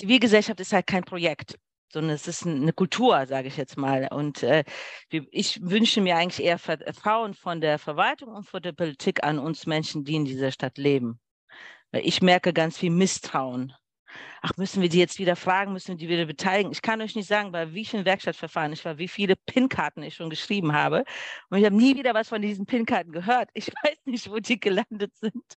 Zivilgesellschaft ist halt kein Projekt sondern es ist eine Kultur, sage ich jetzt mal. Und äh, ich wünsche mir eigentlich eher Vertrauen äh, von der Verwaltung und von der Politik an uns Menschen, die in dieser Stadt leben. Weil ich merke ganz viel Misstrauen ach, müssen wir die jetzt wieder fragen, müssen wir die wieder beteiligen? Ich kann euch nicht sagen, bei wie vielen Werkstattverfahren ich war, wie viele PIN-Karten ich schon geschrieben habe. Und ich habe nie wieder was von diesen PIN-Karten gehört. Ich weiß nicht, wo die gelandet sind.